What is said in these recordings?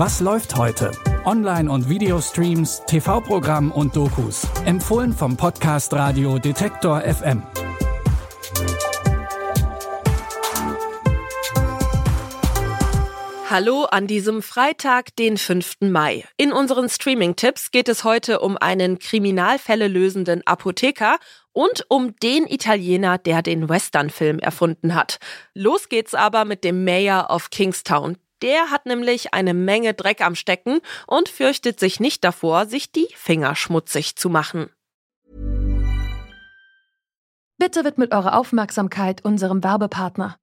Was läuft heute? Online- und Videostreams, TV-Programm und Dokus. Empfohlen vom Podcast Radio Detektor FM. Hallo an diesem Freitag, den 5. Mai. In unseren Streaming-Tipps geht es heute um einen Kriminalfälle lösenden Apotheker und um den Italiener, der den Western-Film erfunden hat. Los geht's aber mit dem Mayor of Kingstown. Der hat nämlich eine Menge Dreck am Stecken und fürchtet sich nicht davor, sich die Finger schmutzig zu machen. Bitte widmet eure Aufmerksamkeit unserem Werbepartner.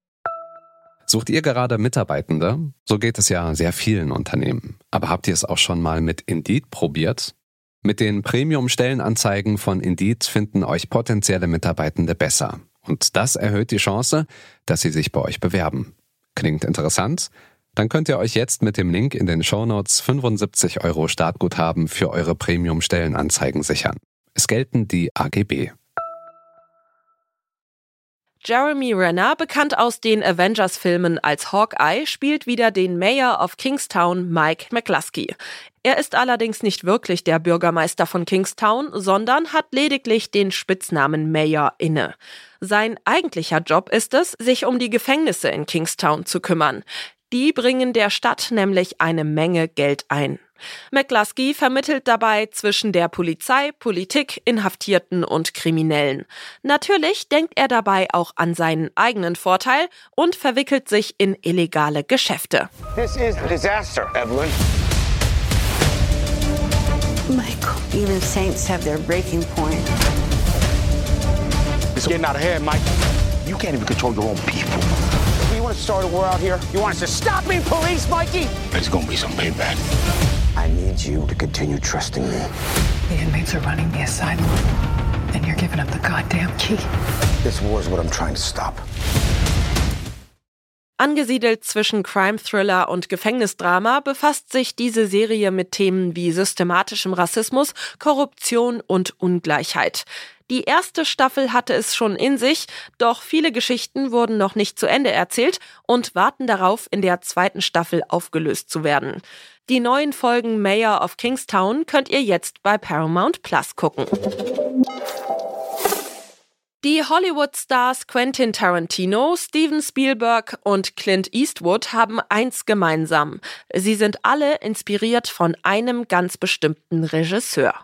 Sucht ihr gerade Mitarbeitende? So geht es ja sehr vielen Unternehmen. Aber habt ihr es auch schon mal mit Indeed probiert? Mit den Premium-Stellenanzeigen von Indeed finden euch potenzielle Mitarbeitende besser. Und das erhöht die Chance, dass sie sich bei euch bewerben. Klingt interessant? Dann könnt ihr euch jetzt mit dem Link in den Shownotes 75 Euro Startguthaben für eure Premium-Stellenanzeigen sichern. Es gelten die AGB. Jeremy Renner, bekannt aus den Avengers-Filmen als Hawkeye, spielt wieder den Mayor of Kingstown, Mike McCluskey. Er ist allerdings nicht wirklich der Bürgermeister von Kingstown, sondern hat lediglich den Spitznamen Mayor inne. Sein eigentlicher Job ist es, sich um die Gefängnisse in Kingstown zu kümmern. Die bringen der Stadt nämlich eine Menge Geld ein. McCluskey vermittelt dabei zwischen der Polizei, Politik, Inhaftierten und Kriminellen. Natürlich denkt er dabei auch an seinen eigenen Vorteil und verwickelt sich in illegale Geschäfte. This is a disaster, Evelyn. Michael, even saints have their breaking point. It's getting out of hand, Mike. You can't even control your own people. You want to start a war out here? You want us to stop being police, Mikey? There's gonna be some payback. I need you to continue trusting me. The inmates are running the asylum, and you're giving up the goddamn key. This war is what I'm trying to stop. Angesiedelt zwischen Crime-Thriller und Gefängnisdrama befasst sich diese Serie mit Themen wie systematischem Rassismus, Korruption und Ungleichheit. Die erste Staffel hatte es schon in sich, doch viele Geschichten wurden noch nicht zu Ende erzählt und warten darauf, in der zweiten Staffel aufgelöst zu werden. Die neuen Folgen Mayor of Kingstown könnt ihr jetzt bei Paramount Plus gucken. Die Hollywood-Stars Quentin Tarantino, Steven Spielberg und Clint Eastwood haben eins gemeinsam. Sie sind alle inspiriert von einem ganz bestimmten Regisseur.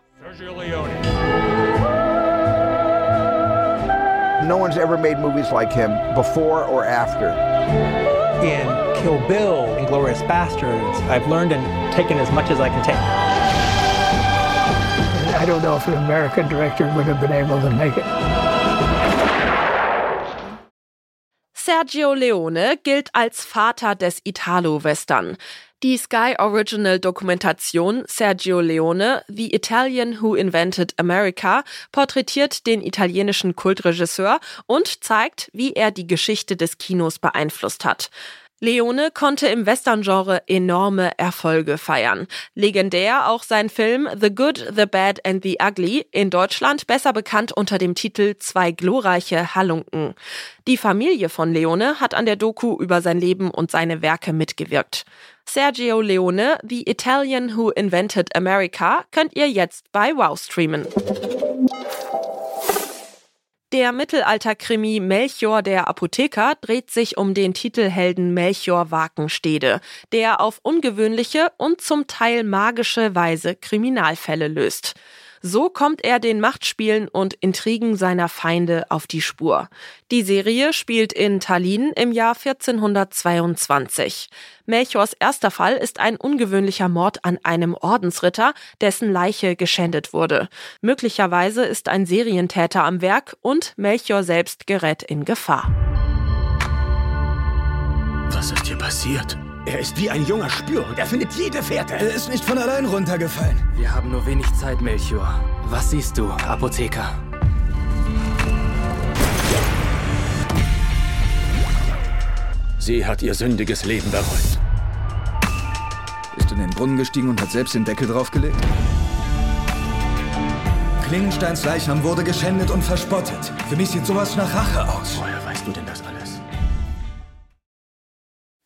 No one's ever made movies like him before or after. In Kill Bill and Glorious Bastards, I've learned and taken as much as I can take. I don't know if an American director would have been able to make it. Sergio Leone gilt als Vater des Italo-Western. Die Sky Original Dokumentation Sergio Leone, The Italian Who Invented America, porträtiert den italienischen Kultregisseur und zeigt, wie er die Geschichte des Kinos beeinflusst hat. Leone konnte im Western-Genre enorme Erfolge feiern. Legendär auch sein Film The Good, The Bad and The Ugly, in Deutschland besser bekannt unter dem Titel Zwei glorreiche Halunken. Die Familie von Leone hat an der Doku über sein Leben und seine Werke mitgewirkt. Sergio Leone, The Italian Who Invented America, könnt ihr jetzt bei Wow streamen. Der Mittelalterkrimi Melchior der Apotheker dreht sich um den Titelhelden Melchior Wakenstede, der auf ungewöhnliche und zum Teil magische Weise Kriminalfälle löst. So kommt er den Machtspielen und Intrigen seiner Feinde auf die Spur. Die Serie spielt in Tallinn im Jahr 1422. Melchiors erster Fall ist ein ungewöhnlicher Mord an einem Ordensritter, dessen Leiche geschändet wurde. Möglicherweise ist ein Serientäter am Werk und Melchior selbst gerät in Gefahr. Was ist hier passiert? Er ist wie ein junger Spürhund. Er findet jede Fährte. Er ist nicht von allein runtergefallen. Wir haben nur wenig Zeit, Melchior. Was siehst du, Apotheker? Sie hat ihr sündiges Leben bereut. Ist in den Brunnen gestiegen und hat selbst den Deckel draufgelegt? Klingensteins Leichnam wurde geschändet und verspottet. Für mich sieht sowas nach Rache aus. Woher weißt du denn das alles?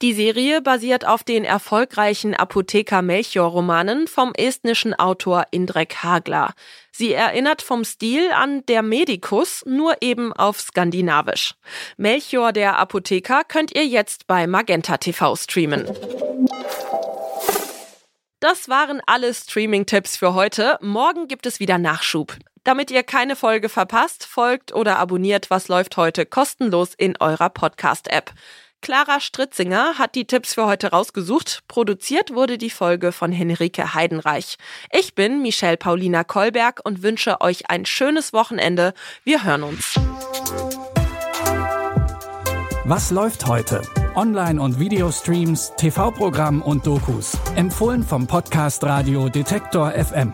Die Serie basiert auf den erfolgreichen Apotheker Melchior-Romanen vom estnischen Autor Indrek Hagler. Sie erinnert vom Stil an Der Medikus, nur eben auf Skandinavisch. Melchior der Apotheker könnt ihr jetzt bei Magenta TV streamen. Das waren alle Streaming-Tipps für heute. Morgen gibt es wieder Nachschub. Damit ihr keine Folge verpasst, folgt oder abonniert Was läuft heute kostenlos in eurer Podcast-App. Clara Stritzinger hat die Tipps für heute rausgesucht. Produziert wurde die Folge von Henrike Heidenreich. Ich bin Michelle Paulina Kolberg und wünsche euch ein schönes Wochenende. Wir hören uns. Was läuft heute? Online- und Videostreams, TV-Programm und Dokus. Empfohlen vom Podcast Radio Detektor FM.